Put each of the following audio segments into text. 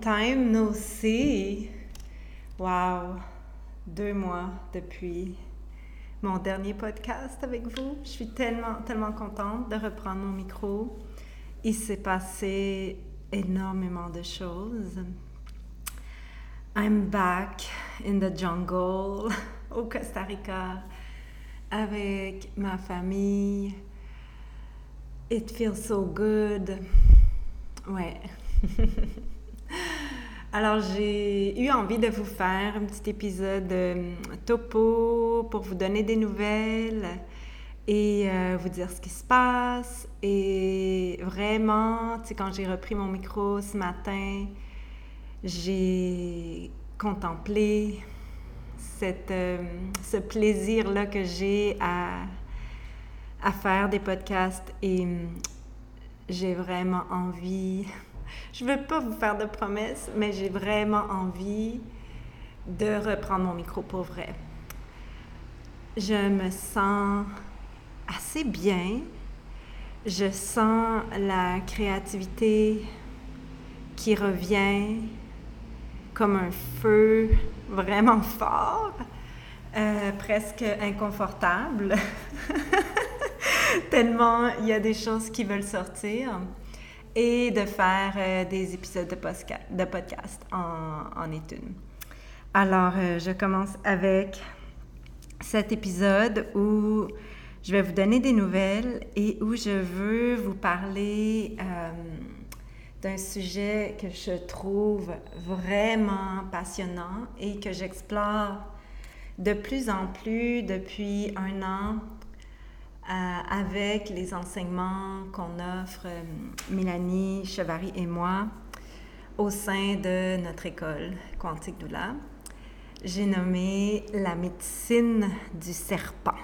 time no see. Wow, deux mois depuis mon dernier podcast avec vous. Je suis tellement, tellement contente de reprendre mon micro. Il s'est passé énormément de choses. I'm back in the jungle au Costa Rica avec ma famille. It feels so good. Ouais. Alors, j'ai eu envie de vous faire un petit épisode euh, topo pour vous donner des nouvelles et euh, vous dire ce qui se passe. Et vraiment, tu sais, quand j'ai repris mon micro ce matin, j'ai contemplé euh, ce plaisir-là que j'ai à, à faire des podcasts et j'ai vraiment envie, je ne veux pas vous faire de promesses, mais j'ai vraiment envie de reprendre mon micro pour vrai. Je me sens assez bien. Je sens la créativité qui revient comme un feu vraiment fort, euh, presque inconfortable. tellement il y a des choses qui veulent sortir et de faire euh, des épisodes de, podcast, en, en. Alors, euh, je commence avec cet épisode où je vais vous donner des nouvelles et où je veux vous parler euh, d'un sujet que je trouve vraiment passionnant et que j'explore de plus en plus depuis un an avec les enseignements qu'on offre, euh, Mélanie Chevary et moi, au sein de notre école Quantique Doula. J'ai nommé la médecine du serpent.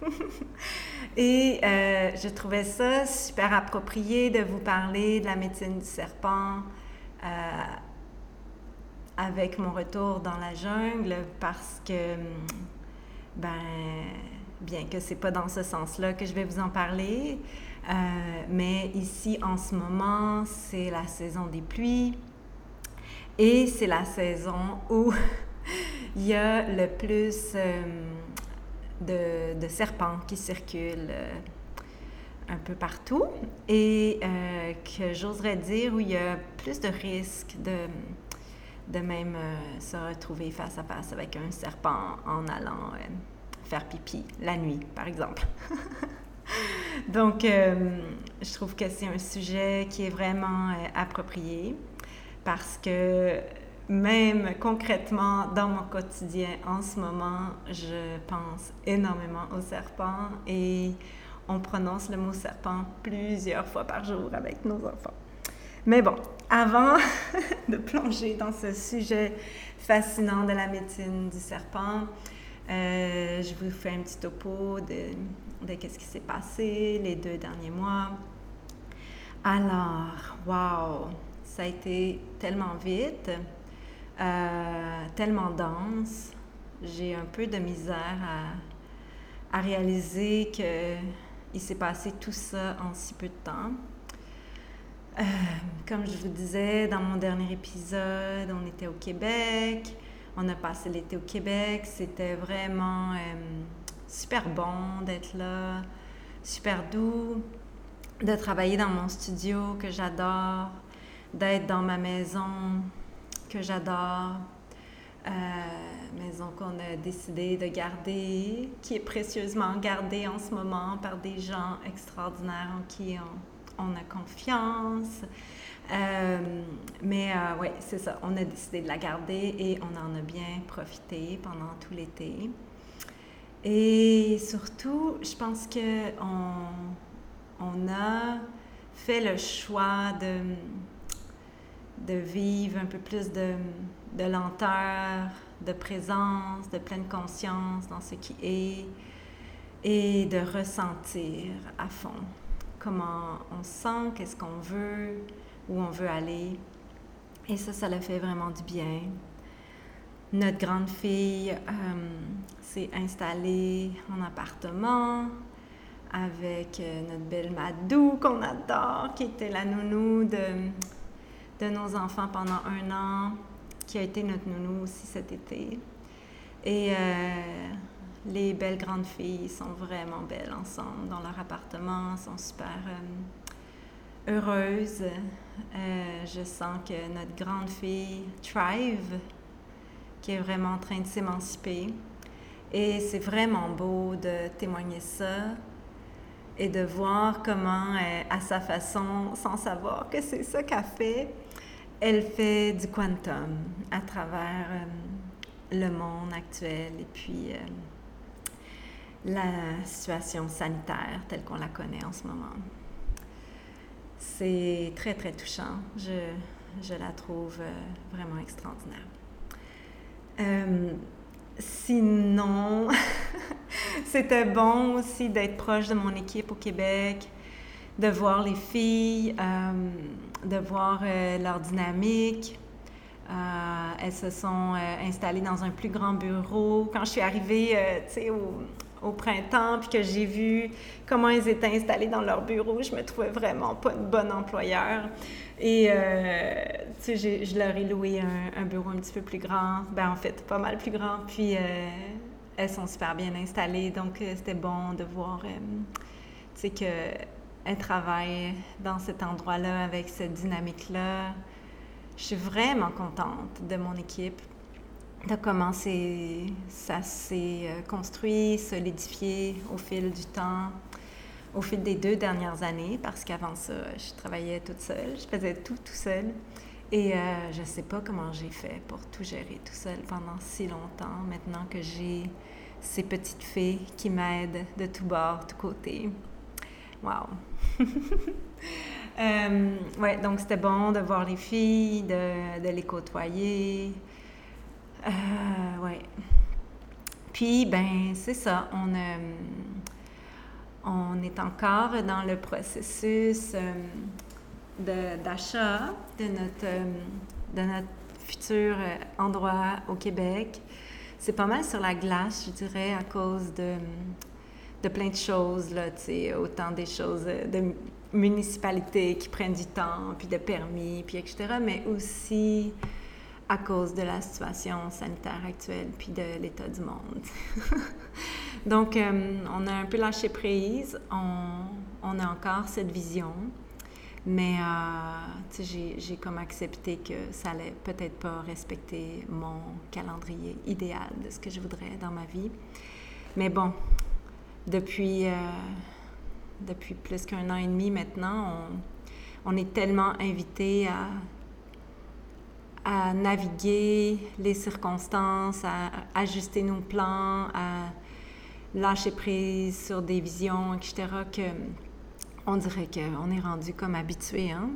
et euh, je trouvais ça super approprié de vous parler de la médecine du serpent avec mon retour dans la jungle parce que, ben, bien que c'est pas dans ce sens-là que je vais vous en parler. Euh, mais ici, en ce moment, c'est la saison des pluies et c'est la saison où il y a le plus euh, de, serpents qui circulent euh, un peu partout et que j'oserais dire où il y a plus de risques de, de même se retrouver face à face avec un serpent en allant faire pipi la nuit, par exemple. Donc, euh, je trouve que c'est un sujet qui est vraiment euh, approprié parce que même concrètement dans mon quotidien en ce moment, je pense énormément au serpent et on prononce le mot serpent plusieurs fois par jour avec nos enfants. Mais bon, avant de plonger dans ce sujet fascinant de la médecine du serpent, euh, je vous fais un petit topo de, de ce qui s'est passé les deux derniers mois. Alors, wow, ça a été tellement vite, euh, tellement dense. J'ai un peu de misère à, à réaliser qu'il s'est passé tout ça en si peu de temps. Euh, comme je vous disais dans mon dernier épisode, on était au Québec. On a passé l'été au Québec. C'était vraiment euh, super bon d'être là, super doux, de travailler dans mon studio que j'adore, d'être dans ma maison que j'adore. Euh, maison qu'on a décidé de garder, qui est précieusement gardée en ce moment par des gens extraordinaires en qui on a confiance. Euh, mais euh, oui, c'est ça. On a décidé de la garder et on en a bien profité pendant tout l'été. Et surtout, je pense qu'on on a fait le choix de, de vivre un peu plus de, de lenteur, de présence, de pleine conscience dans ce qui est et de ressentir à fond comment on sent, qu'est-ce qu'on veut, où on veut aller. Et ça, ça le fait vraiment du bien. Notre grande fille euh, s'est installée en appartement avec euh, notre belle Madou qu'on adore, qui était la nounou de, de nos enfants pendant un an, qui a été notre nounou aussi cet été. Et euh, les belles grandes filles sont vraiment belles ensemble dans leur appartement, sont super heureuses. je sens que notre grande fille thrive qui est vraiment en train de s'émanciper. Et c'est vraiment beau de témoigner ça et de voir comment, euh, à sa façon, sans savoir que c'est ça qu'elle fait, elle fait du quantum à travers euh, le monde actuel et puis euh, la situation sanitaire telle qu'on la connaît en ce moment. C'est très, très touchant. Je, la trouve vraiment extraordinaire. Euh, sinon, c'était bon aussi d'être proche de mon équipe au Québec, de voir les filles, euh, de voir euh, leur dynamique. elles se sont installées dans un plus grand bureau. Quand je suis arrivée, au, au printemps, puis que j'ai vu comment ils étaient installés dans leur bureau, je me trouvais vraiment pas une bonne employeur. Et, euh, tu sais, je leur ai loué un, bureau un petit peu plus grand, ben en fait, pas mal plus grand, puis euh, elles sont super bien installées, donc euh, c'était bon de voir, tu sais, qu'elles travaillent dans cet endroit-là avec cette dynamique-là. Je suis vraiment contente de mon équipe de comment ça s'est euh, construit, solidifié au fil du temps, au fil des deux dernières années, parce qu'avant ça, je travaillais toute seule, je faisais tout tout seul. Et euh, je ne sais pas comment j'ai fait pour tout gérer tout seul pendant si longtemps, maintenant que j'ai ces petites fées qui m'aident de tout bord, de tout côté. Wow! euh, ouais, donc c'était bon de voir les filles, de, de les côtoyer, euh, ouais. Puis, ben, c'est ça. On, euh, on est encore dans le processus euh, d'achat de, notre, euh, de notre futur endroit au Québec. C'est pas mal sur la glace, je dirais, à cause de, de plein de choses, là, autant des choses de municipalité qui prennent du temps, puis de permis, puis etc., mais aussi à cause de la situation sanitaire actuelle puis de l'état du monde. Donc, euh, on a un peu lâché prise, on, on a encore cette vision, mais euh, j'ai comme accepté que ça allait peut-être pas respecter mon calendrier idéal de ce que je voudrais dans ma vie. Mais bon, depuis, euh, depuis plus qu'un an et demi maintenant, on, on est tellement invité à à naviguer les circonstances, à ajuster nos plans, à lâcher prise sur des visions, etc., que on dirait qu'on est rendu comme habitué, hein?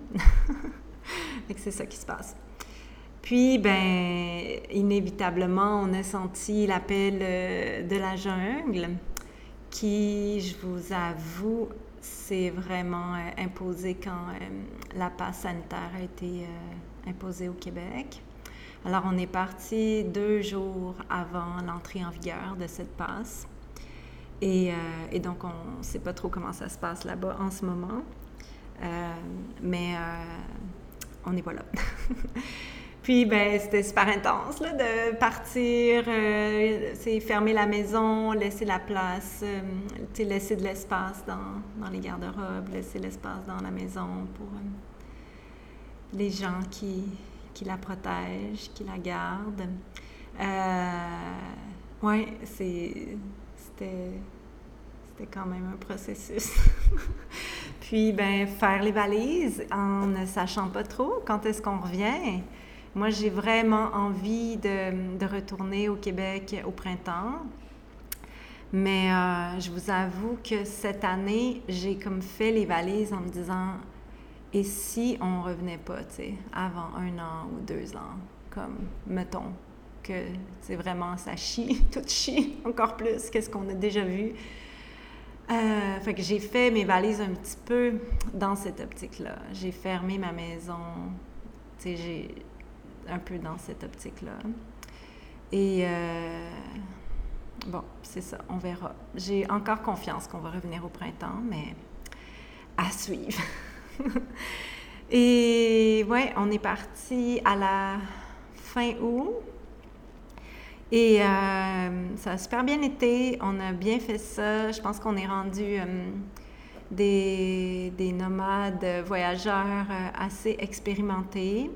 c'est ça qui se passe. Puis, ben, inévitablement, on a senti l'appel euh, de la jungle, qui, je vous avoue, s'est vraiment euh, imposé quand euh, la passe sanitaire a été imposé au Québec. Alors, on est parti deux jours avant l'entrée en vigueur de cette passe. Et, euh, donc, on ne sait pas trop comment ça se passe là-bas en ce moment. Euh, mais euh, on est pas là. Puis, ben, c'était super intense là, de partir, c'est fermer la maison, laisser la place, laisser de l'espace dans, dans les garde-robes, laisser l'espace dans la maison pour les gens qui, qui la protègent, qui la gardent. Euh, oui, c'était, quand même un processus. Puis, ben, faire les valises en ne sachant pas trop quand est-ce qu'on revient. Moi, j'ai vraiment envie de, de, retourner au Québec au printemps. Mais euh, je vous avoue que cette année, j'ai comme fait les valises en me disant, Et si on revenait pas, tu sais, avant un an ou deux ans, comme, mettons, que c'est vraiment, ça chie, tout chie encore plus qu'est-ce qu'on a déjà vu. Euh, fait que j'ai fait mes valises un petit peu dans cette optique-là. J'ai fermé ma maison, tu sais, j'ai un peu dans cette optique-là. Et euh, bon, c'est ça, on verra. J'ai encore confiance qu'on va revenir au printemps, mais à suivre. Et ouais, on est parti à la fin août. Et euh, ça a super bien été. On a bien fait ça. Je pense qu'on est rendu euh, des, des, nomades voyageurs euh, assez expérimentés.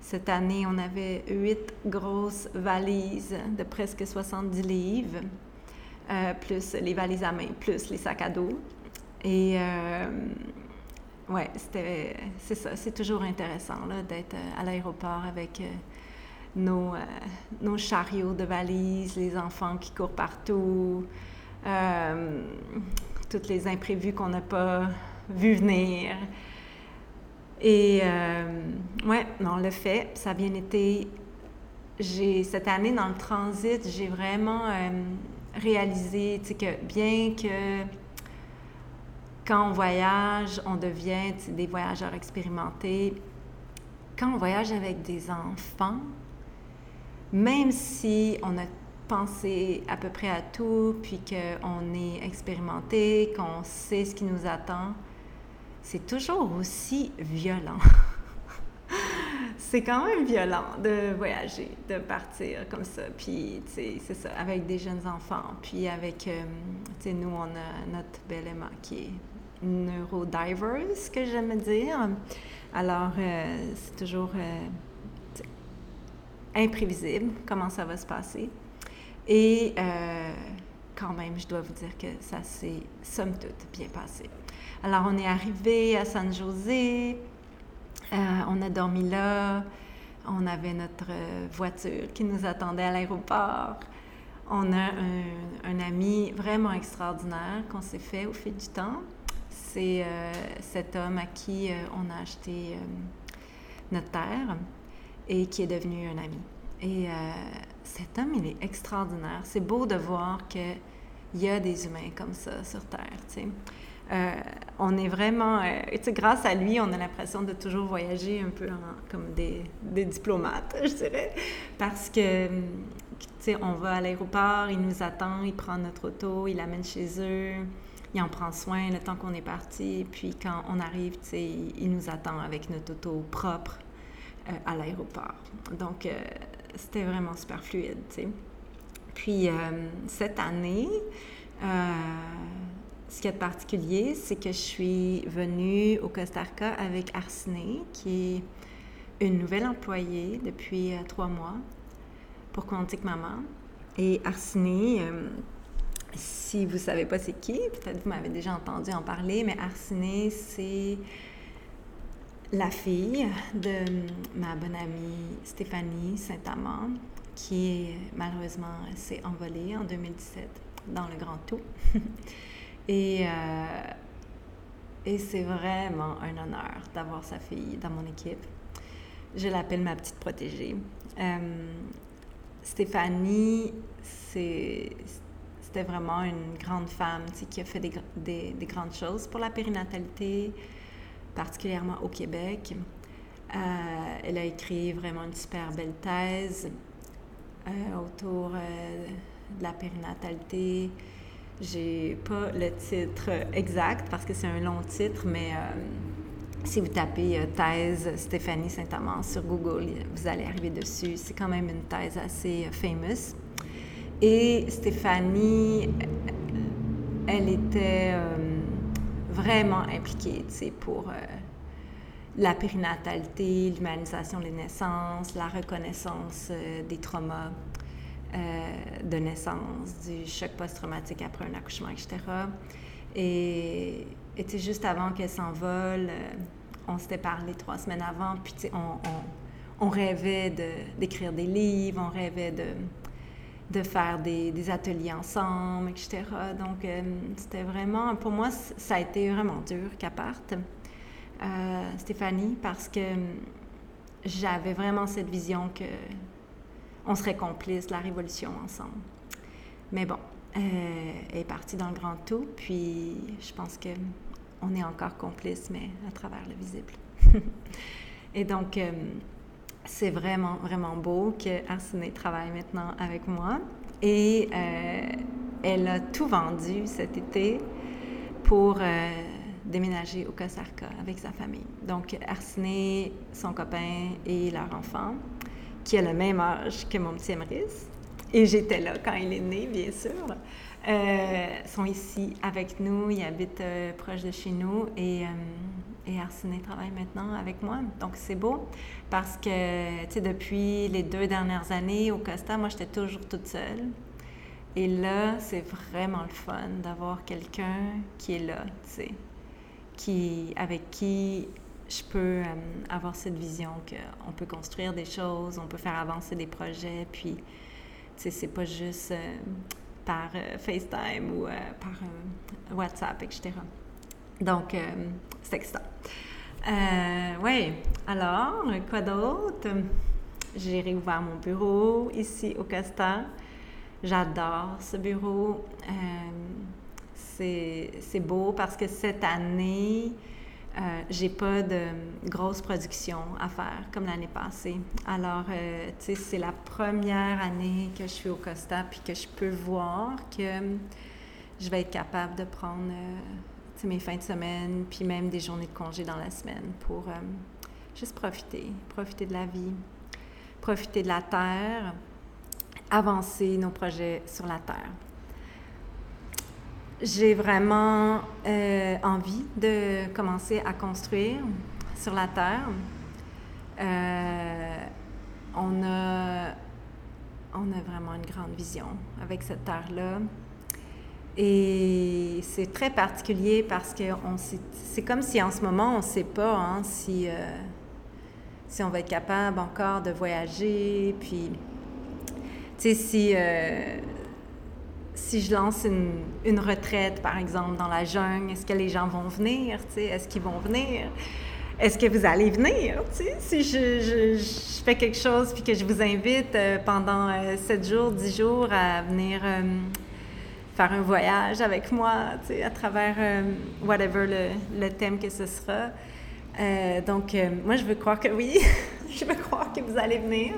Cette année, on avait huit grosses valises de presque 70 livres, plus les valises à main, plus les sacs à dos. Et oui, c'est ça. C'est toujours intéressant d'être euh, à l'aéroport avec euh, nos, euh, nos, chariots de valises, les enfants qui courent partout, euh, toutes les imprévus qu'on n'a pas vu venir. Et ouais, on le fait. Ça a bien été. Cette année, dans le transit, j'ai vraiment réalisé que bien que quand on voyage, on devient des voyageurs expérimentés. Quand on voyage avec des enfants, même si on a pensé à peu près à tout, puis qu'on est expérimenté, qu'on sait ce qui nous attend, c'est toujours aussi violent. c'est quand même violent de voyager, de partir comme ça. Puis, c'est ça, avec des jeunes enfants. Puis, avec, euh, tu sais, nous, on a notre belle Emma qui est neurodivers, que j'aime dire. Alors, euh, c'est toujours euh, imprévisible comment ça va se passer. Et euh, quand même, je dois vous dire que ça s'est, somme toute, bien passé. Alors, on est arrivé à San José, on a dormi là, on avait notre voiture qui nous attendait à l'aéroport. On a un ami vraiment extraordinaire qu'on s'est fait au fil du temps c'est euh, cet homme à qui euh, on a acheté euh, notre terre et qui est devenu un ami. Et cet homme, il est extraordinaire. C'est beau de voir qu'il y a des humains comme ça sur Terre, on est vraiment, grâce à lui, on a l'impression de toujours voyager un peu comme des, des, diplomates, je dirais, parce que, on va à l'aéroport, il nous attend, il prend notre auto, il l'amène chez eux, il en prend soin le temps qu'on est parti. Puis quand on arrive, il, nous attend avec notre auto propre euh, à l'aéroport. Donc, euh, c'était vraiment super fluide. Puis, euh, cette année, ce qui est particulier, c'est que je suis venue au Costa Rica avec Arsine, qui est une nouvelle employée depuis trois mois pour Quantique Maman. Et Arsine, si vous ne savez pas c'est qui, peut-être vous m'avez déjà entendu en parler, mais Arsine, c'est la fille de ma bonne amie Stéphanie Saint-Amand, qui malheureusement s'est envolée en 2017 dans le Grand Tout. et, euh, et c'est vraiment un honneur d'avoir sa fille dans mon équipe. Je l'appelle ma petite protégée. Euh, Stéphanie, c'est c'était vraiment une grande femme qui a fait des, des, grandes choses pour la périnatalité, particulièrement au Québec. Euh, elle a écrit vraiment une super belle thèse euh, autour euh, de la périnatalité. J'ai pas le titre exact parce que c'est un long titre, mais si vous tapez thèse Stéphanie Saint-Amand sur Google, vous allez arriver dessus. C'est quand même une thèse assez famous. Et Stéphanie, elle était euh, vraiment impliquée, pour euh, la périnatalité, l'humanisation des naissances, la reconnaissance euh, des traumas de naissance, du choc post-traumatique après un accouchement, etc. Et, juste avant qu'elle s'envole, on s'était parlé trois semaines avant, puis on, on, rêvait d'écrire des livres, on rêvait de de faire des, ateliers ensemble, etc. Donc, euh, c'était vraiment, pour moi, ça a été vraiment dur qu'elle parte. euh, Stéphanie, parce que j'avais vraiment cette vision que on serait complices la révolution ensemble. Mais bon, euh, elle est partie dans le grand tout, puis je pense que on est encore complices, mais à travers le visible. Et donc, euh, c'est vraiment, vraiment beau que Arsene travaille maintenant avec moi. Et euh, elle a tout vendu cet été pour déménager au Costa avec sa famille. Donc, Arsene, son copain et leur enfant, qui a le même âge que mon petit Emrys, et j'étais là quand il est né, bien sûr, euh, sont ici avec nous. Ils habitent euh, proche de chez nous et, euh, et Arsène travaille maintenant avec moi. Donc, c'est beau parce que, tu sais, depuis les deux dernières années au Costa, moi, j'étais toujours toute seule. Et là, c'est vraiment le fun d'avoir quelqu'un qui est là, tu sais, qui, avec qui je peux euh, avoir cette vision qu'on peut construire des choses, on peut faire avancer des projets, puis, tu sais, c'est pas juste euh, par euh, FaceTime ou par WhatsApp, etc. Donc, c'est excitant. oui, alors, quoi d'autre? J'ai réouvert mon bureau ici au Costa. J'adore ce bureau. c'est beau parce que cette année, euh, j'ai pas de grosse production à faire comme l'année passée. Alors, euh, tu sais, c'est la première année que je suis au Costa puis que je peux voir que je vais être capable de prendre euh, mes fins de semaine puis même des journées de congé dans la semaine pour juste profiter, profiter de la vie, profiter de la terre, avancer nos projets sur la terre j'ai vraiment euh, envie de commencer à construire sur la Terre. Euh, on, a, on a vraiment une grande vision avec cette Terre-là. Et c'est très particulier parce que c'est comme si en ce moment, on ne sait pas hein, si, euh, si on va être capable encore de voyager. Puis, tu sais, si si je lance une, retraite, par exemple, dans la jungle, est-ce que les gens vont venir? Est-ce qu'ils vont venir? Est-ce que vous allez venir? Si je, fais quelque chose puis que je vous invite euh, pendant euh, sept jours, dix jours à venir euh, faire un voyage avec moi à travers whatever le, le, thème que ce sera. donc, moi, je veux croire que oui. je veux croire que vous allez venir.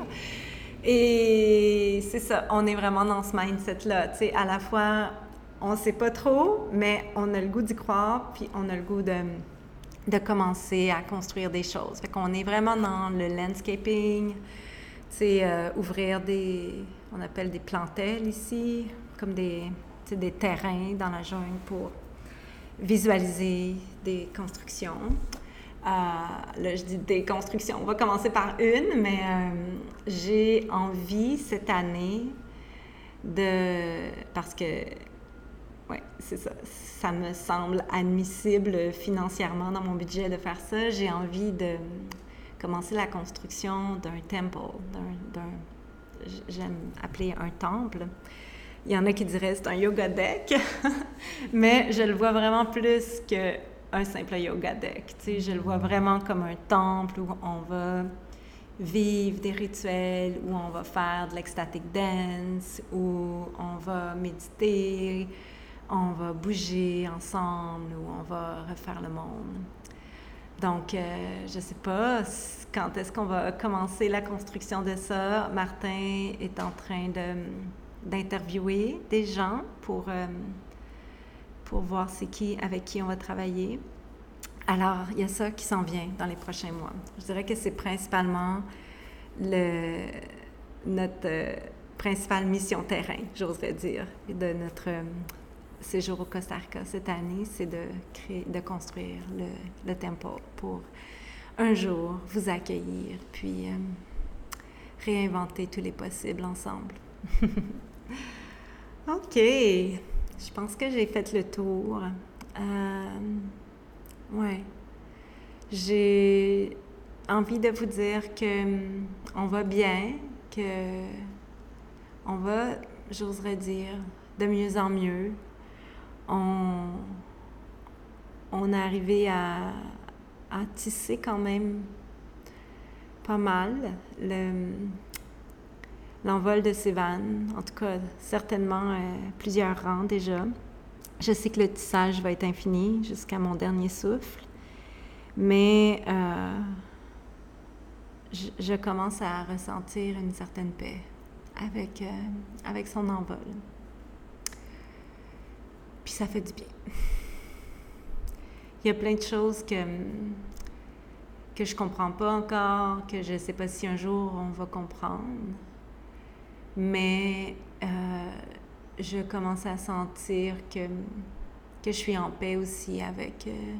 Et c'est ça, on est vraiment dans ce mindset-là. Tu sais, à la fois, on ne sait pas trop, mais on a le goût d'y croire, puis on a le goût de, de commencer à construire des choses. Fait qu'on est vraiment dans le landscaping, tu sais, euh, ouvrir des, on appelle des plantelles ici, comme des, des terrains dans la jungle pour visualiser des constructions. Euh, là, je dis des constructions. On va commencer par une, mais euh, j'ai envie cette année de. Parce que, oui, c'est ça. Ça me semble admissible financièrement dans mon budget de faire ça. J'ai envie de commencer la construction d'un temple, d'un. J'aime appeler un temple. Il y en a qui diraient c'est un yoga deck, mais je le vois vraiment plus que un simple yoga deck. Je le vois vraiment comme un temple où on va vivre des rituels, où on va faire de l'ecstatic dance, où on va méditer, on va bouger ensemble, où on va refaire le monde. Donc, euh, je ne sais pas quand est-ce qu'on va commencer la construction de ça. Martin est en train d'interviewer des gens pour... Euh, pour voir c'est qui, avec qui on va travailler. Alors, il y a ça qui s'en vient dans les prochains mois. Je dirais que c'est principalement le, notre euh, principale mission terrain, j'oserais dire, de notre euh, séjour au Costa Rica cette année, c'est de créer, de construire le, le temple pour un jour vous accueillir, puis réinventer tous les possibles ensemble. OK. Je pense que j'ai fait le tour. Euh. J'ai envie de vous dire que hum, on va bien, que on va, j'oserais dire, de mieux en mieux. On, on est arrivé à, à tisser quand même pas mal. L'envol de ces vannes, en tout cas certainement euh, plusieurs rangs déjà. Je sais que le tissage va être infini jusqu'à mon dernier souffle, mais euh, je, commence à ressentir une certaine paix avec, euh, avec son envol. Puis ça fait du bien. Il y a plein de choses que, que je comprends pas encore, que je ne sais pas si un jour on va comprendre. Mais euh, je commence à sentir que, que je suis en paix aussi avec euh,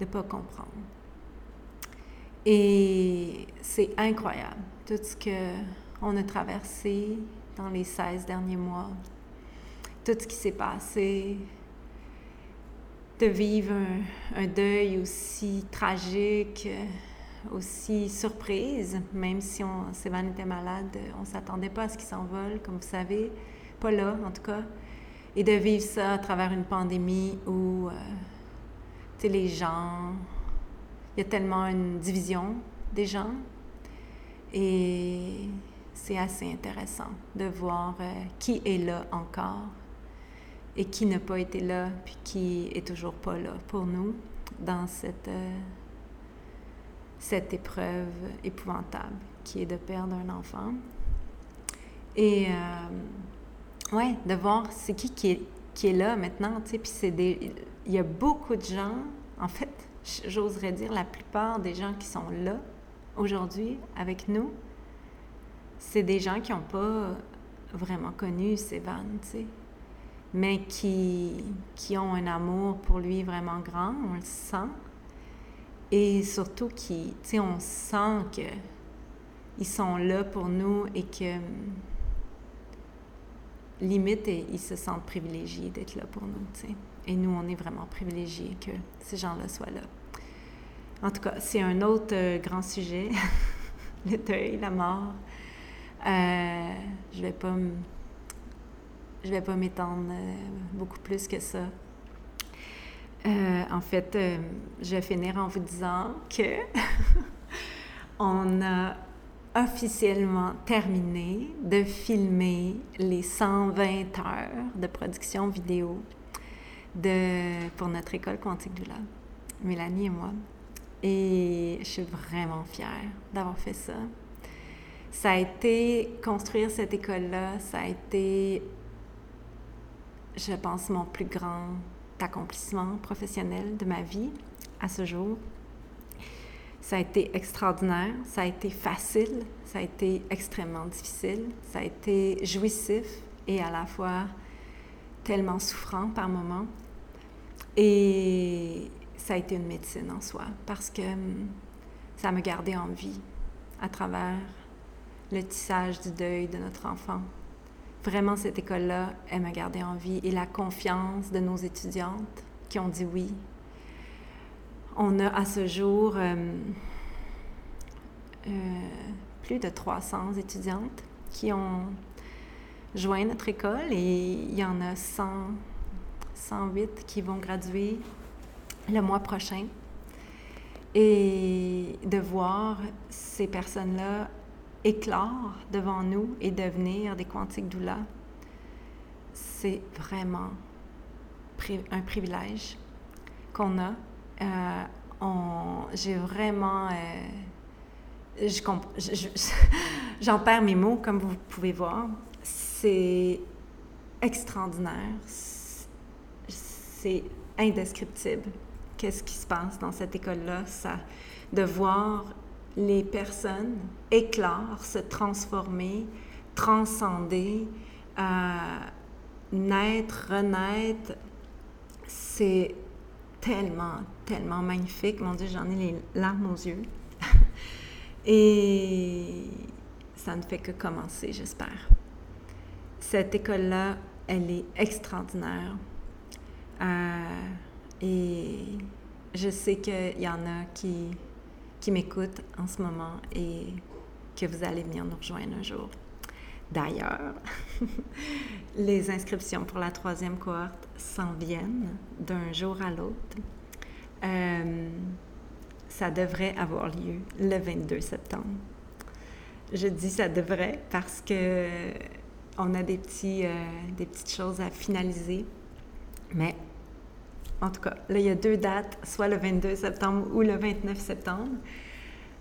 de ne pas comprendre. Et c'est incroyable tout ce qu'on a traversé dans les 16 derniers mois, tout ce qui s'est passé, de vivre un, deuil aussi tragique, aussi surprise, même si on, était malade, on ne s'attendait pas à ce qu'il s'envole, comme vous savez, pas là en tout cas, et de vivre ça à travers une pandémie où, euh, les gens, il y a tellement une division des gens, et c'est assez intéressant de voir euh, qui est là encore et qui n'a pas été là, puis qui est toujours pas là pour nous dans cette, euh, cette épreuve épouvantable qui est de perdre un enfant. Et euh, ouais, de voir c'est qui qui est, qui est là maintenant, tu sais, puis c'est des... Il y a beaucoup de gens, en fait, j'oserais dire la plupart des gens qui sont là aujourd'hui avec nous, c'est des gens qui n'ont pas vraiment connu Sévan, tu sais mais qui, qui ont un amour pour lui vraiment grand, on le sent. Et surtout qui, on sent qu'ils sont là pour nous et que limite, ils se sentent privilégiés d'être là pour nous. Et nous, on est vraiment privilégiés que ces gens-là soient là. En tout cas, c'est un autre euh, grand sujet, le deuil, la mort. Euh, je vais pas je vais pas m'étendre euh, beaucoup plus que ça. Euh, en fait, euh, je vais finir en vous disant que on a officiellement terminé de filmer les 120 heures de production vidéo de, pour notre école Quantique Doula, Mélanie et moi. Et je suis vraiment fière d'avoir fait ça. Ça a été construire cette école-là, ça a été je pense, mon plus grand accomplissement professionnel de ma vie à ce jour. Ça a été extraordinaire, ça a été facile, ça a été extrêmement difficile, ça a été jouissif et à la fois tellement souffrant par moments. Et ça a été une médecine en soi parce que hum, ça m'a gardé en vie à travers le tissage du deuil de notre enfant, vraiment, cette école-là, elle m'a gardé en vie et la confiance de nos étudiantes qui ont dit oui. On a à ce jour euh, euh, plus de 300 étudiantes qui ont joint notre école et il y en a 100, 108 qui vont graduer le mois prochain. Et de voir ces personnes-là éclore devant nous et devenir des quantiques doula, c'est vraiment un privilège qu'on a. Euh, j'ai vraiment... Euh, j'en perds mes mots, comme vous pouvez voir. C'est extraordinaire. C'est indescriptible. Qu'est-ce qui se passe dans cette école-là? Ça, de voir les personnes éclore, se transformer, transcender, euh, naître, renaître. C'est tellement, tellement magnifique. Mon Dieu, j'en ai les larmes aux yeux. Et ça ne fait que commencer, j'espère. Cette école-là, elle est extraordinaire. Euh, et je sais qu'il y en a qui qui m'écoutent en ce moment et que vous allez venir nous rejoindre un jour. D'ailleurs, les inscriptions pour la troisième cohorte s'en viennent d'un jour à l'autre. Euh, ça devrait avoir lieu le 22 septembre. Je dis ça devrait parce que on a des, petits, euh, des petites choses à finaliser. Mais en tout cas, là, il y a deux dates, soit le 22 septembre ou le 29 septembre.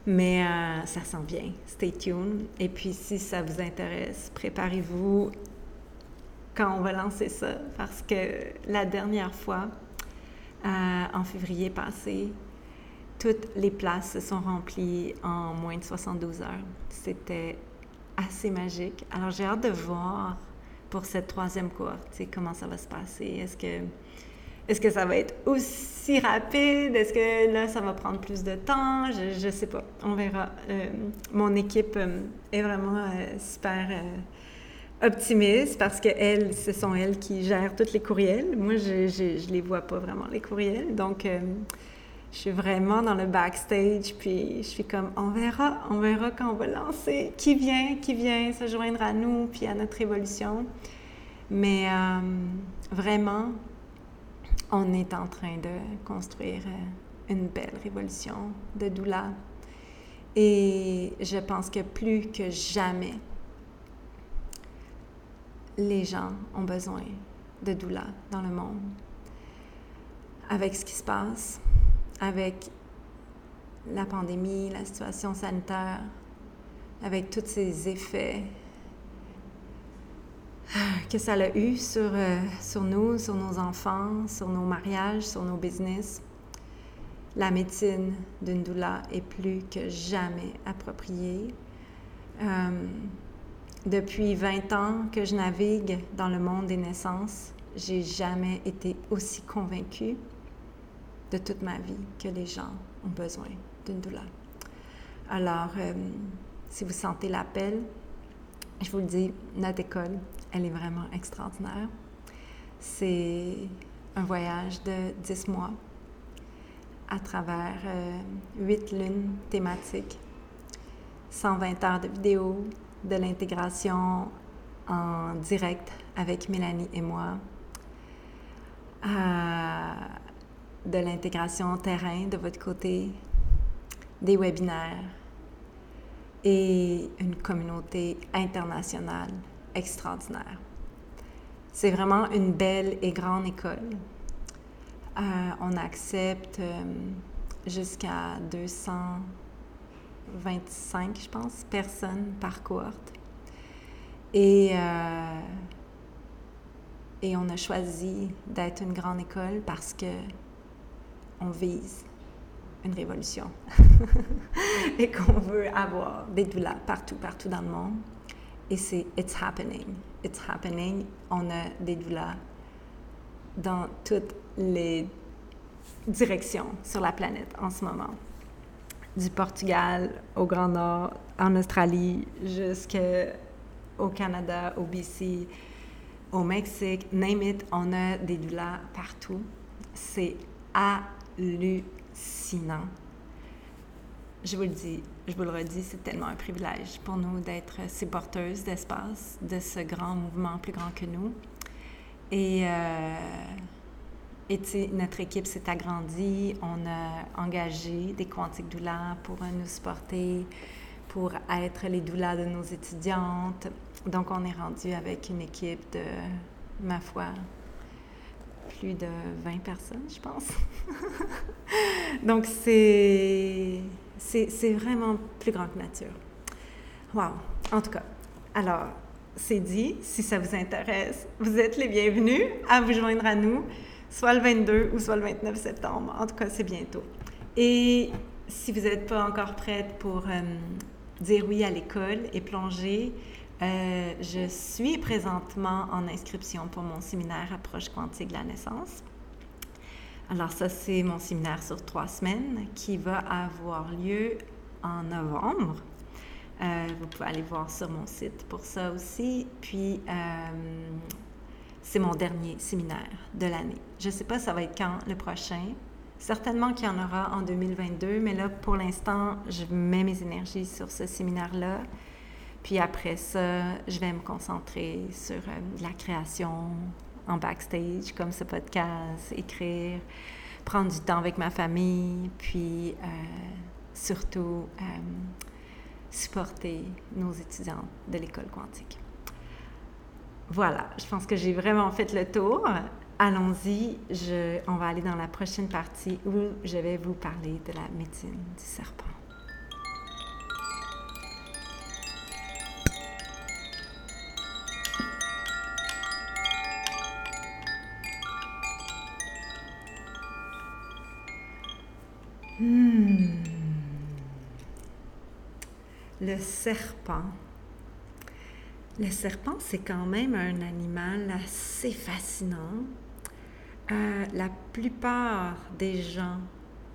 Mais euh, ça s'en vient. Stay tuned. Et puis, si ça vous intéresse, préparez-vous quand on va lancer ça. Parce que la dernière fois, euh, en février passé, toutes les places se sont remplies en moins de 72 heures. C'était assez magique. Alors, j'ai hâte de voir pour cette troisième cohorte, comment ça va se passer. Est-ce que est-ce que ça va être aussi rapide? Est-ce que là, ça va prendre plus de temps? Je ne sais pas. On verra. Euh, mon équipe euh, est vraiment euh, super optimiste parce que elles, ce sont elles qui gèrent tous les courriels. Moi, je ne les vois pas vraiment, les courriels. Donc, je suis vraiment dans le backstage, puis je suis comme, on verra, on verra quand on va lancer. Qui vient, qui vient se joindre à nous, puis à notre évolution? Mais vraiment, on est en train de construire euh, une belle révolution de doula. Et je pense que plus que jamais, les gens ont besoin de doula dans le monde. Avec ce qui se passe, avec la pandémie, la situation sanitaire, avec tous ces effets que ça a eu sur, euh, sur nous, sur nos enfants, sur nos mariages, sur nos business. La médecine d'une doula est plus que jamais appropriée. Euh, depuis 20 ans que je navigue dans le monde des naissances, j'ai jamais été aussi convaincue de toute ma vie que les gens ont besoin d'une doula. Alors, euh, si vous sentez l'appel, je vous le dis, notre école, elle est vraiment extraordinaire. C'est un voyage de 10 mois à travers euh, huit lunes thématiques, 120 heures de vidéos, de l'intégration en direct avec Mélanie et moi, euh, de l'intégration terrain de votre côté, des webinaires et une communauté internationale extraordinaire. C'est vraiment une belle et grande école. Euh, on accepte euh, jusqu'à 225, je pense, personnes par cohorte. Et, euh, et on a choisi d'être une grande école parce que on vise une révolution et qu'on veut avoir des doulas partout, partout dans le monde. Et c'est It's happening. It's happening. On a des doulas dans toutes les directions sur la planète en ce moment. Du Portugal au Grand Nord, en Australie, jusqu'au Canada, au BC, au Mexique, name it, on a des doulas partout. C'est hallucinant je vous le dis, je vous le redis, c'est tellement un privilège pour nous d'être ces porteuses d'espace, de ce grand mouvement plus grand que nous. Et, euh, notre équipe s'est agrandie. On a engagé des quantiques doulas pour nous supporter, pour être les doulas de nos étudiantes. Donc, on est rendu avec une équipe de, ma foi, plus de 20 personnes, je pense. Donc, c'est c'est vraiment plus grand que nature. Wow! En tout cas, alors, c'est dit. Si ça vous intéresse, vous êtes les bienvenus à vous joindre à nous, soit le 22 ou soit le 29 septembre. En tout cas, c'est bientôt. Et si vous n'êtes pas encore prête pour euh, dire oui à l'école et plonger, euh, je suis présentement en inscription pour mon séminaire Approche quantique de la naissance. Alors ça, c'est mon séminaire sur trois semaines qui va avoir lieu en novembre. Euh, vous pouvez aller voir sur mon site pour ça aussi. Puis, euh, c'est mon dernier séminaire de l'année. Je ne sais pas ça va être quand le prochain. Certainement qu'il y en aura en 2022, mais là, pour l'instant, je mets mes énergies sur ce séminaire-là. Puis après ça, je vais me concentrer sur euh, la création, en backstage, comme ce podcast, écrire, prendre du temps avec ma famille, puis surtout supporter nos étudiants de l'école quantique. Voilà, je pense que j'ai vraiment fait le tour. Allons-y, on va aller dans la prochaine partie où je vais vous parler de la médecine du serpent. Hmm. Le serpent le serpent, c'est quand même un animal assez fascinant. Euh, la plupart des gens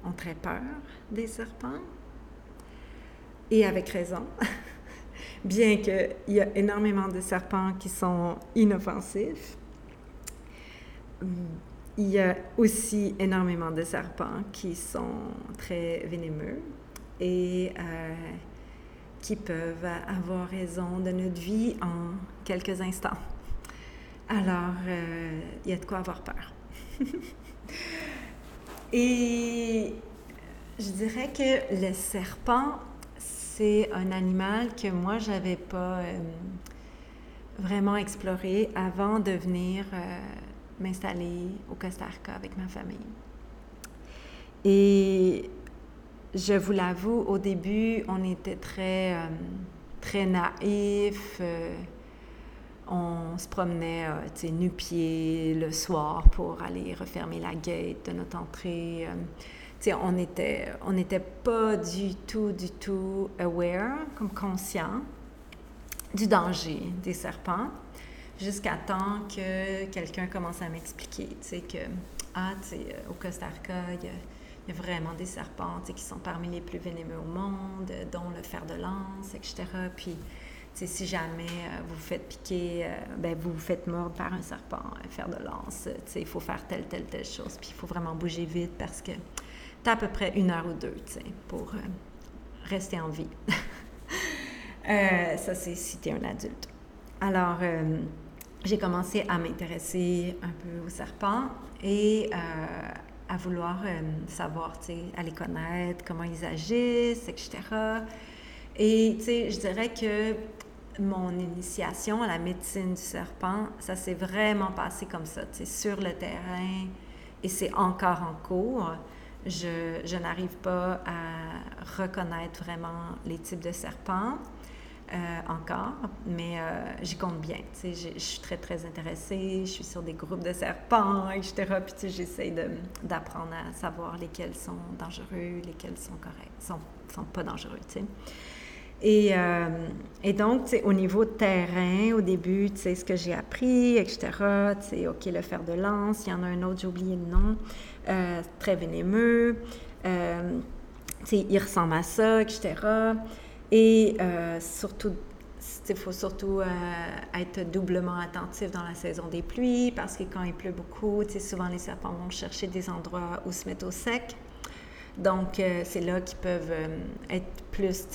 ont très peur des serpents, et avec raison, bien qu'il y a énormément de serpents qui sont inoffensifs. Il y a aussi énormément de serpents qui sont très vénémeux et euh, qui peuvent avoir raison de notre vie en quelques instants. Alors, euh, il y a de quoi avoir peur. Et je dirais que le serpent, c'est un animal que moi, je n'avais pas euh, vraiment exploré avant de venir m'installer au Costa Rica avec ma famille. Et je vous l'avoue, au début, on était très, euh, très naïfs. Euh, on se promenait, euh, tu sais, nu-pieds le soir pour aller refermer la gate de notre entrée. tu sais, on n'était on était pas du tout, du tout aware, comme conscient du danger des serpents, jusqu'à temps que quelqu'un commence à m'expliquer, tu sais, que, ah, tu sais, au Costa Rica, il y a vraiment des serpents qui sont parmi les plus vénémeux au monde, dont le fer de lance, etc. Puis, si jamais euh, vous vous faites piquer, euh, ben, vous vous faites mordre par un serpent, un fer de lance, il faut faire telle, telle, telle chose. Puis il faut vraiment bouger vite parce que tu as à peu près une heure ou deux pour euh, rester en vie. ça, c'est si tu es un adulte. Alors, j'ai commencé à m'intéresser un peu aux serpents et à vouloir euh, savoir, à les connaître, comment ils agissent, etc. Et, je dirais que mon initiation à la médecine du serpent, ça s'est vraiment passé comme ça, sur le terrain, et c'est encore en cours. Je, je n'arrive pas à reconnaître vraiment les types de serpents. Euh, encore, mais euh, j'y compte bien. Je suis très, très intéressée. Je suis sur des groupes de serpents, etc. Puis j'essaie d'apprendre à savoir lesquels sont dangereux, lesquels sont corrects, sont, sont pas dangereux. Et, euh, et, donc, au niveau terrain, au début, tu sais, ce que j'ai appris, etc., tu sais, OK, le fer de lance, il y en a un autre, j'ai oublié le nom, très vénémeux, tu sais, il ressemble à ça, etc. Et euh, surtout, il faut surtout euh, être doublement attentif dans la saison des pluies parce que quand il pleut beaucoup, souvent les serpents vont chercher des endroits où se mettre au sec. Donc, euh, c'est là qu'ils peuvent être plus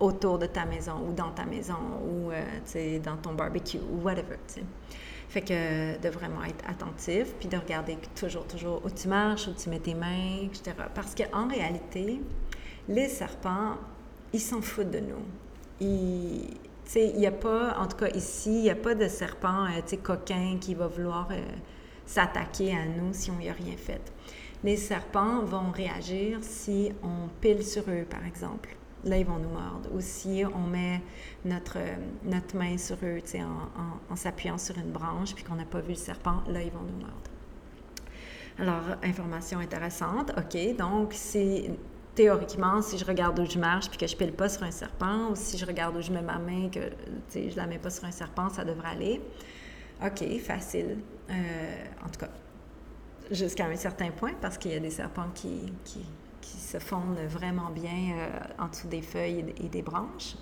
autour de ta maison ou dans ta maison ou dans ton barbecue ou whatever. Fait que de vraiment être attentif, puis de regarder toujours, toujours où tu marches, où tu mets tes mains, etc. Parce qu'en réalité, les serpents, ils s'en foutent de nous. Il n'y a pas, en tout cas ici, il n'y a pas de serpent euh, coquin qui va vouloir euh, s'attaquer à nous si on n'y a rien fait. Les serpents vont réagir si on pile sur eux, par exemple. Là, ils vont nous mordre. Ou si on met notre, notre main sur eux, en, en, en s'appuyant sur une branche, puis qu'on n'a pas vu le serpent, là, ils vont nous mordre. Alors, information intéressante. OK, donc, c'est théoriquement, si je regarde où je marche puis que je pile pas sur un serpent, ou si je regarde où je mets ma main que je la mets pas sur un serpent, ça devrait aller. OK, facile. Euh, en tout cas, jusqu'à un certain point, parce qu'il y a des serpents qui, se fondent vraiment bien euh, en dessous des feuilles et des branches.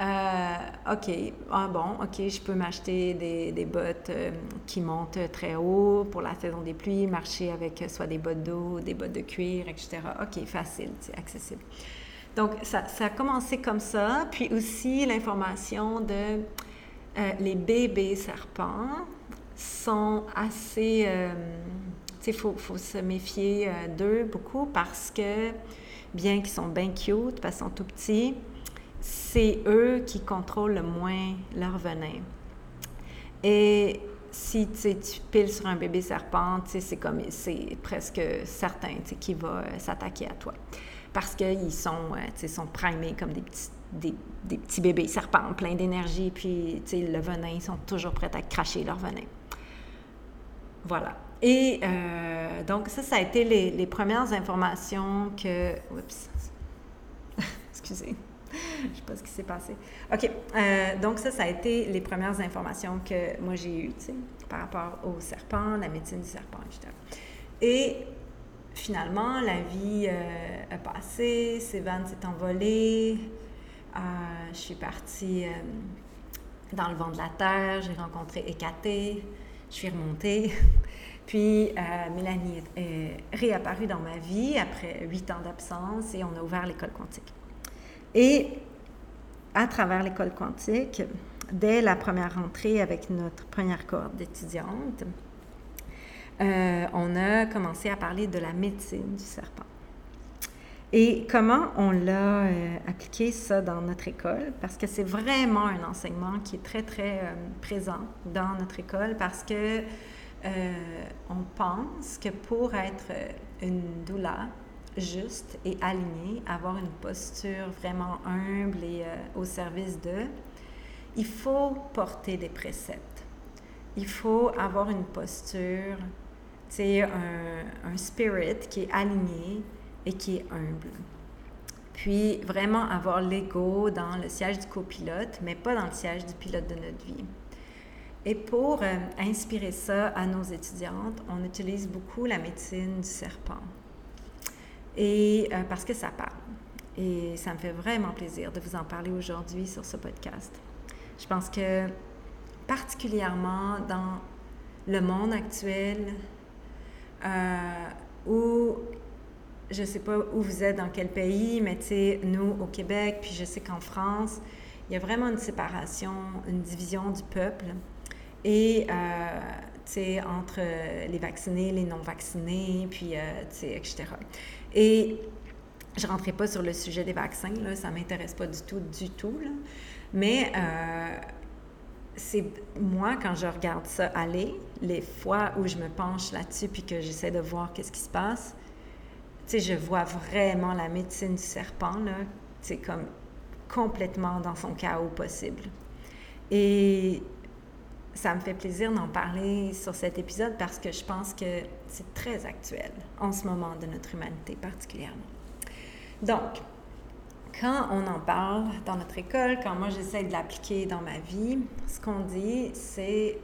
Euh, OK, ah bon, OK, je peux m'acheter des, des, bottes euh, qui montent très haut pour la saison des pluies, marcher avec soit des bottes d'eau, des bottes de cuir, etc. OK, facile, c'est accessible. Donc, ça, a commencé comme ça. Puis aussi, l'information de euh, les bébés serpents sont assez, il faut, faut, se méfier d'eux beaucoup parce que, bien qu'ils sont bien cute, parce qu'ils sont tout petits, c'est eux qui contrôlent le moins leur venin. Et si tu piles sur un bébé serpent, c'est comme presque certain qu'il va euh, s'attaquer à toi. Parce qu'ils sont, euh, sont primés comme des petits, des, petits bébés serpents pleins d'énergie, puis le venin, ils sont toujours prêts à cracher leur venin. Voilà. Et euh, donc, ça, ça a été les, les premières informations que. Oups. Excusez. Je ne sais pas ce qui s'est passé. OK. Euh, donc, ça, ça a été les premières informations que moi j'ai eues, tu sais, par rapport au serpent, la médecine du serpent, etc. Et finalement, la vie euh, a passé, Sévan s'est envolé, euh, je suis partie dans le vent de la terre, j'ai rencontré Hécaté, je suis remontée. Puis Mélanie est réapparue dans ma vie après huit ans d'absence et on a ouvert l'école quantique. Et à travers l'école quantique, dès la première rentrée avec notre première cohorte d'étudiantes, euh, on a commencé à parler de la médecine du serpent. Et comment on l'a euh, appliqué ça dans notre école? Parce que c'est vraiment un enseignement qui est très, très euh, présent dans notre école parce que on pense que pour être une doula, juste et aligné, avoir une posture vraiment humble et euh, au service d'eux, il faut porter des préceptes. Il faut avoir une posture, tu un, un spirit qui est aligné et qui est humble. Puis vraiment avoir l'ego dans le siège du copilote, mais pas dans le siège du pilote de notre vie. Et pour euh, inspirer ça à nos étudiantes, on utilise beaucoup la médecine du serpent et euh, parce que ça parle. Et ça me fait vraiment plaisir de vous en parler aujourd'hui sur ce podcast. Je pense que particulièrement dans le monde actuel, euh, où je ne sais pas où vous êtes, dans quel pays, mais tu sais, nous au Québec, puis je sais qu'en France, il y a vraiment une séparation, une division du peuple. Et euh, entre les vaccinés, les non-vaccinés, puis, euh, etc. Et je ne rentrerai pas sur le sujet des vaccins, là, ça ne m'intéresse pas du tout, du tout. Là. Mais euh, moi, quand je regarde ça aller, les fois où je me penche là-dessus puis que j'essaie de voir qu'est-ce qui se passe, je vois vraiment la médecine du serpent, là, comme complètement dans son chaos possible. Et ça me fait plaisir d'en parler sur cet épisode parce que je pense que c'est très actuel en ce moment de notre humanité particulièrement. Donc, quand on en parle dans notre école, quand moi j'essaie de l'appliquer dans ma vie, ce qu'on dit, c'est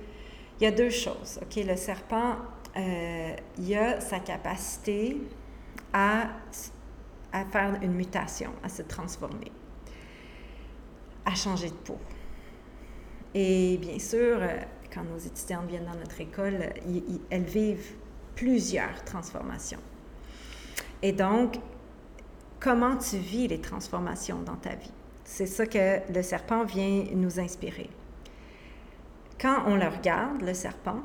il y a deux choses. Le serpent, euh, il a sa capacité à, à faire une mutation, à se transformer, à changer de peau. Et bien sûr, euh, quand nos étudiantes viennent dans notre école, elles vivent plusieurs transformations. Et donc, comment tu vis les transformations dans ta vie? C'est ça que le serpent vient nous inspirer. Quand on le regarde, le serpent,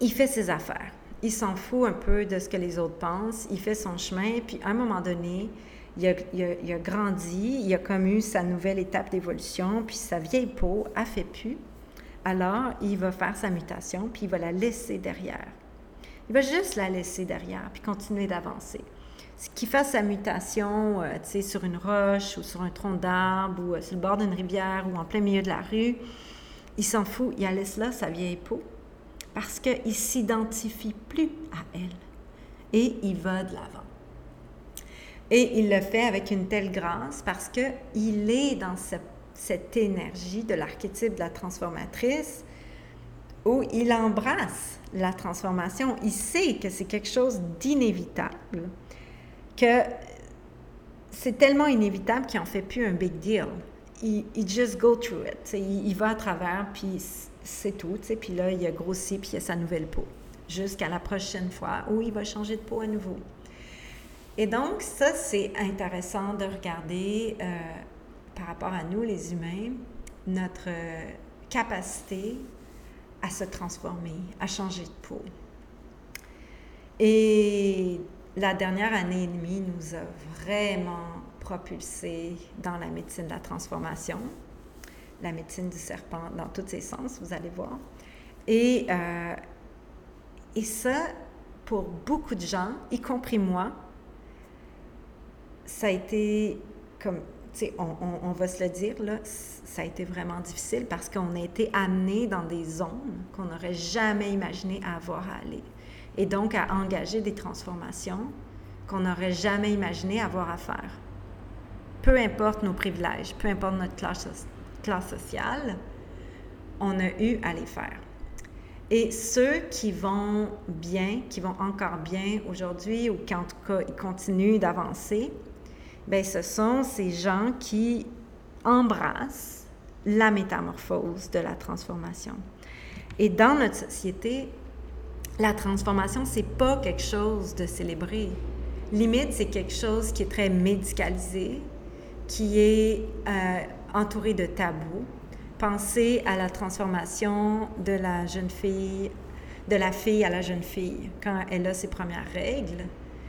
il fait ses affaires. Il s'en fout un peu de ce que les autres pensent. Il fait son chemin, puis à un moment donné, il a, grandi, il a comme sa nouvelle étape d'évolution, puis sa vieille peau a fait pu. Alors, il va faire sa mutation, puis il va la laisser derrière. Il va juste la laisser derrière, puis continuer d'avancer. Qu'il fasse sa mutation, euh, tu sais, sur une roche ou sur un tronc d'arbre ou euh, sur le bord d'une rivière ou en plein milieu de la rue, il s'en fout, il laisse là sa vieille peau parce qu'il s'identifie plus à elle et il va de l'avant. Et il le fait avec une telle grâce parce qu'il est dans cette énergie de l'archétype de la transformatrice où il embrasse la transformation. Il sait que c'est quelque chose d'inévitable, que c'est tellement inévitable qu'il n'en fait plus un big deal. Il, just go through it. Il, va à travers, puis c'est tout. Puis là, il a grossi, puis il a sa nouvelle peau. Jusqu'à la prochaine fois où il va changer de peau à nouveau. Et donc, ça, c'est intéressant de regarder euh, par rapport à nous, les humains, notre euh, capacité à se transformer, à changer de peau. Et la dernière année et demie nous a vraiment propulsé dans la médecine de la transformation, la médecine du serpent dans tous ses sens, vous allez voir. Et, euh, et ça, pour beaucoup de gens, y compris moi, ça a été comme, on, va se le dire, là, ça a été vraiment difficile parce qu'on a été amené dans des zones qu'on n'aurait jamais imaginé avoir à aller. Et donc à engager des transformations qu'on n'aurait jamais imaginé avoir à faire. Peu importe nos privilèges, peu importe notre classe, classe sociale, on a eu à les faire. Et ceux qui vont bien, qui vont encore bien aujourd'hui, ou qui en tout cas ils continuent d'avancer, bien, ce sont ces gens qui embrassent la métamorphose de la transformation. Et dans notre société, la transformation, c'est pas quelque chose de célébré. Limite, c'est quelque chose qui est très médicalisé, qui est euh, entouré de tabous. Pensez à la transformation de la jeune fille, de la fille à la jeune fille, quand elle a ses premières règles.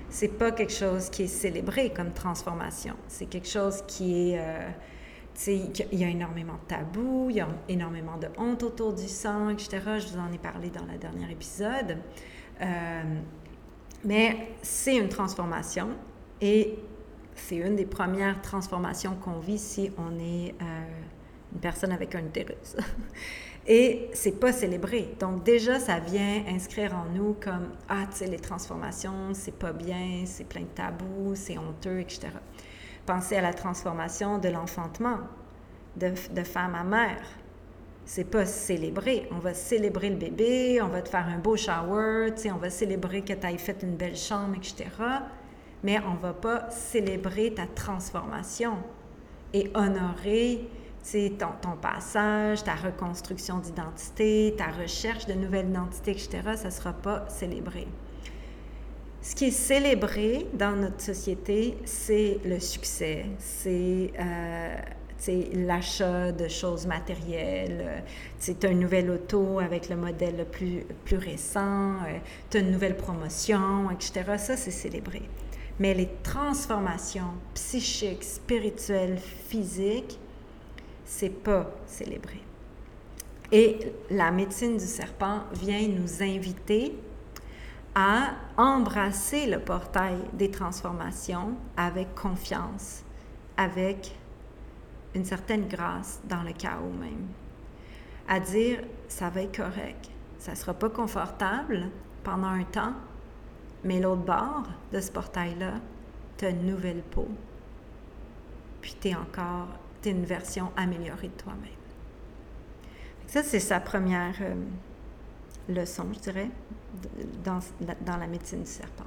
C'est pas quelque chose qui est célébré comme transformation. C'est quelque chose qui est euh, il y a énormément de tabous, il y a énormément de honte autour du sang, etc. Je vous en ai parlé dans le dernier épisode. Euh, mais c'est une transformation et c'est une des premières transformations qu'on vit si on est euh, une personne avec un utérus. et c'est pas célébré. Donc déjà, ça vient inscrire en nous comme ah, tu sais, les transformations, c'est pas bien, c'est plein de tabous, c'est honteux, etc. Pensez à la transformation de l'enfantement, de, femme à mère. C'est pas célébrer. On va célébrer le bébé, on va te faire un beau shower, on va célébrer que tu aies fait une belle chambre, etc. Mais on va pas célébrer ta transformation et honorer ton, ton passage, ta reconstruction d'identité, ta recherche de nouvelles identités, etc. Ça ne sera pas célébré. Ce qui est célébré dans notre société, c'est le succès, c'est euh, l'achat de choses matérielles, c'est un nouvel auto avec le modèle le plus, plus récent, euh, tu as une nouvelle promotion, etc. Ça, c'est célébré. Mais les transformations psychiques, spirituelles, physiques, c'est pas célébré. Et la médecine du serpent vient nous inviter à embrasser le portail des transformations avec confiance, avec une certaine grâce dans le chaos même. À dire, ça va être correct, ça ne sera pas confortable pendant un temps, mais l'autre bord de ce portail-là, tu as une nouvelle peau. Puis tu es encore, une version améliorée de toi-même. Ça, c'est sa première euh, leçon, je dirais, dans, dans la médecine du serpent.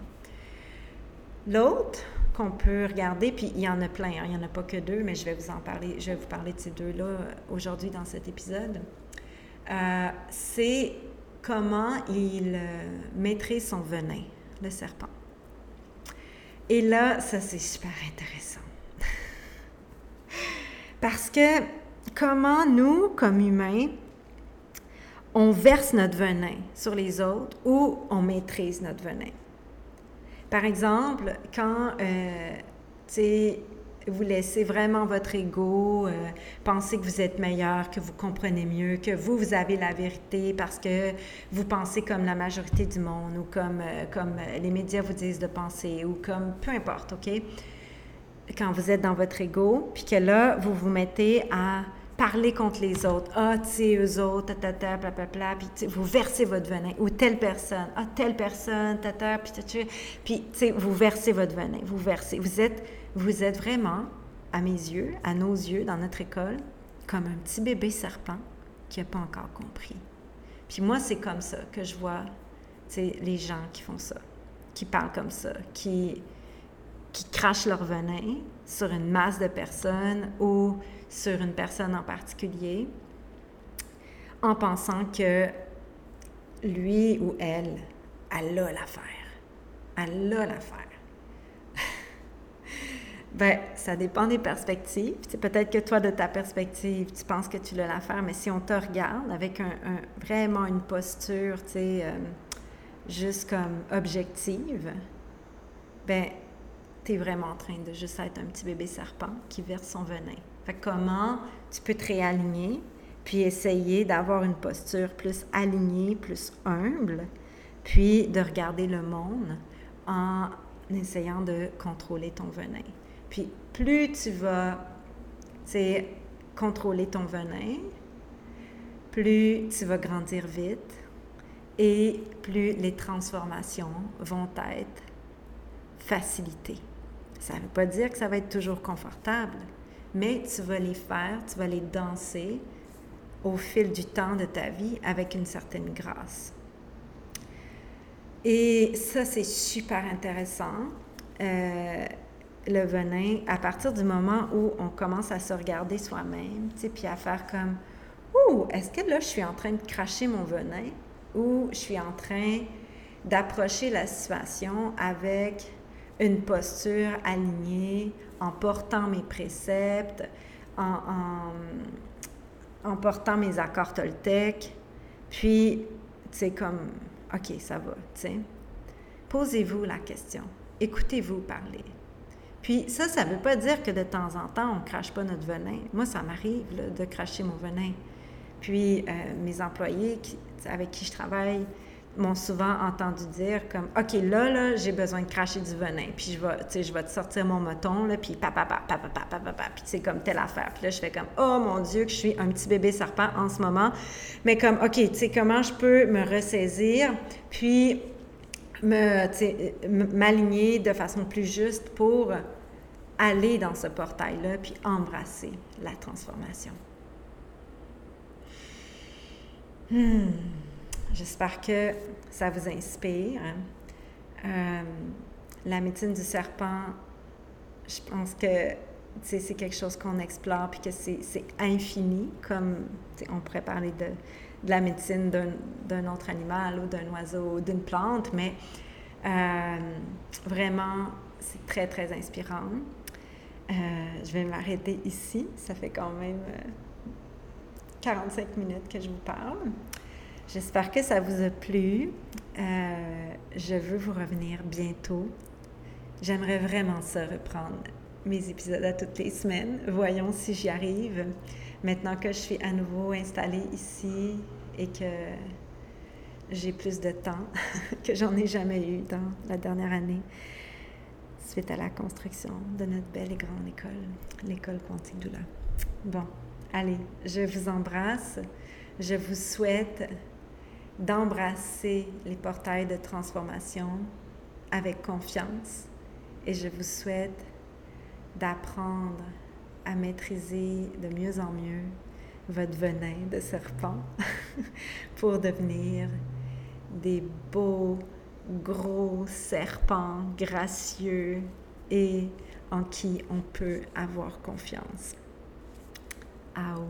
L'autre qu'on peut regarder, puis il y en a plein, hein, il n'y en a pas que deux, mais je vais vous en parler, je vais vous parler de ces deux-là euh, aujourd'hui dans cet épisode. Euh, c'est comment il maîtrise son venin, le serpent. Et là, ça c'est super intéressant. Parce que comment nous, comme humains, on verse notre venin sur les autres ou on maîtrise notre venin? Par exemple, quand euh, vous laissez vraiment votre ego euh, penser que vous êtes meilleur, que vous comprenez mieux, que vous, vous avez la vérité parce que vous pensez comme la majorité du monde ou comme, euh, comme les médias vous disent de penser ou comme peu importe, OK? Quand vous êtes dans votre ego, puis que là, vous vous mettez à parler contre les autres. Ah, tu sais, eux autres, ta, bla, bla, bla, puis vous versez votre venin. Ou telle personne, ah, telle personne, ta, puis puis tu sais, vous versez votre venin. Vous versez. Vous êtes, vous êtes vraiment, à mes yeux, à nos yeux, dans notre école, comme un petit bébé serpent qui n'a pas encore compris. Puis moi, c'est comme ça que je vois, tu sais, les gens qui font ça, qui parlent comme ça, qui, qui crachent leur venin sur une masse de personnes ou sur une personne en particulier en pensant que lui ou elle, elle a l'affaire. Elle a l'affaire. ben, ça dépend des perspectives. Peut-être que toi, de ta perspective, tu penses que tu l'as l'affaire, mais si on te regarde avec un, vraiment une posture, tu sais, euh, juste comme objective, ben, tu vraiment en train de juste être un petit bébé serpent qui verse son venin. Fait comment tu peux te réaligner, puis essayer d'avoir une posture plus alignée, plus humble, puis de regarder le monde en essayant de contrôler ton venin. Puis plus tu vas contrôler ton venin, plus tu vas grandir vite et plus les transformations vont être facilitées. Ça ne veut pas dire que ça va être toujours confortable, mais tu vas les faire, tu vas les danser au fil du temps de ta vie avec une certaine grâce. Et ça, c'est super intéressant. Euh, le venin, à partir du moment où on commence à se regarder soi-même, puis à faire comme Ouh, est-ce que là, je suis en train de cracher mon venin ou je suis en train d'approcher la situation avec une posture alignée, en portant mes préceptes, en, en, portant mes accords toltèques, puis, c'est comme, OK, ça va, tu sais. Posez-vous la question. Écoutez-vous parler. Puis ça, ça ne veut pas dire que de temps en temps, on ne crache pas notre venin. Moi, ça m'arrive de cracher mon venin. Puis euh, mes employés avec qui je travaille m'ont souvent entendu dire comme OK là là j'ai besoin de cracher du venin puis je vais tu sais je vais te sortir mon moton là puis papa papa papa papa papa puis c'est comme telle affaire. Puis là je fais comme oh mon dieu que je suis un petit bébé serpent en ce moment. Mais comme OK tu sais comment je peux me ressaisir puis me m'aligner de façon plus juste pour aller dans ce portail là puis embrasser la transformation. Hmm. J'espère que ça vous inspire. Euh, la médecine du serpent, je pense que c'est quelque chose qu'on explore puis que c'est infini, comme on pourrait parler de, la médecine d'un autre animal ou d'un oiseau ou d'une plante, mais euh, vraiment, c'est très, très inspirant. Euh, je vais m'arrêter ici. Ça fait quand même 45 minutes que je vous parle. J'espère que ça vous a plu. Euh, je veux vous revenir bientôt. J'aimerais vraiment ça reprendre mes épisodes à toutes les semaines. Voyons si j'y arrive. Maintenant que je suis à nouveau installée ici et que j'ai plus de temps que j'en ai jamais eu dans la dernière année suite à la construction de notre belle et grande école, l'école Quantique Doula. Bon, Allez, je vous embrasse. Je vous souhaite d'embrasser les portails de transformation avec confiance et je vous souhaite d'apprendre à maîtriser de mieux en mieux votre venin de serpent pour devenir des beaux, gros serpents gracieux et en qui on peut avoir confiance. Au.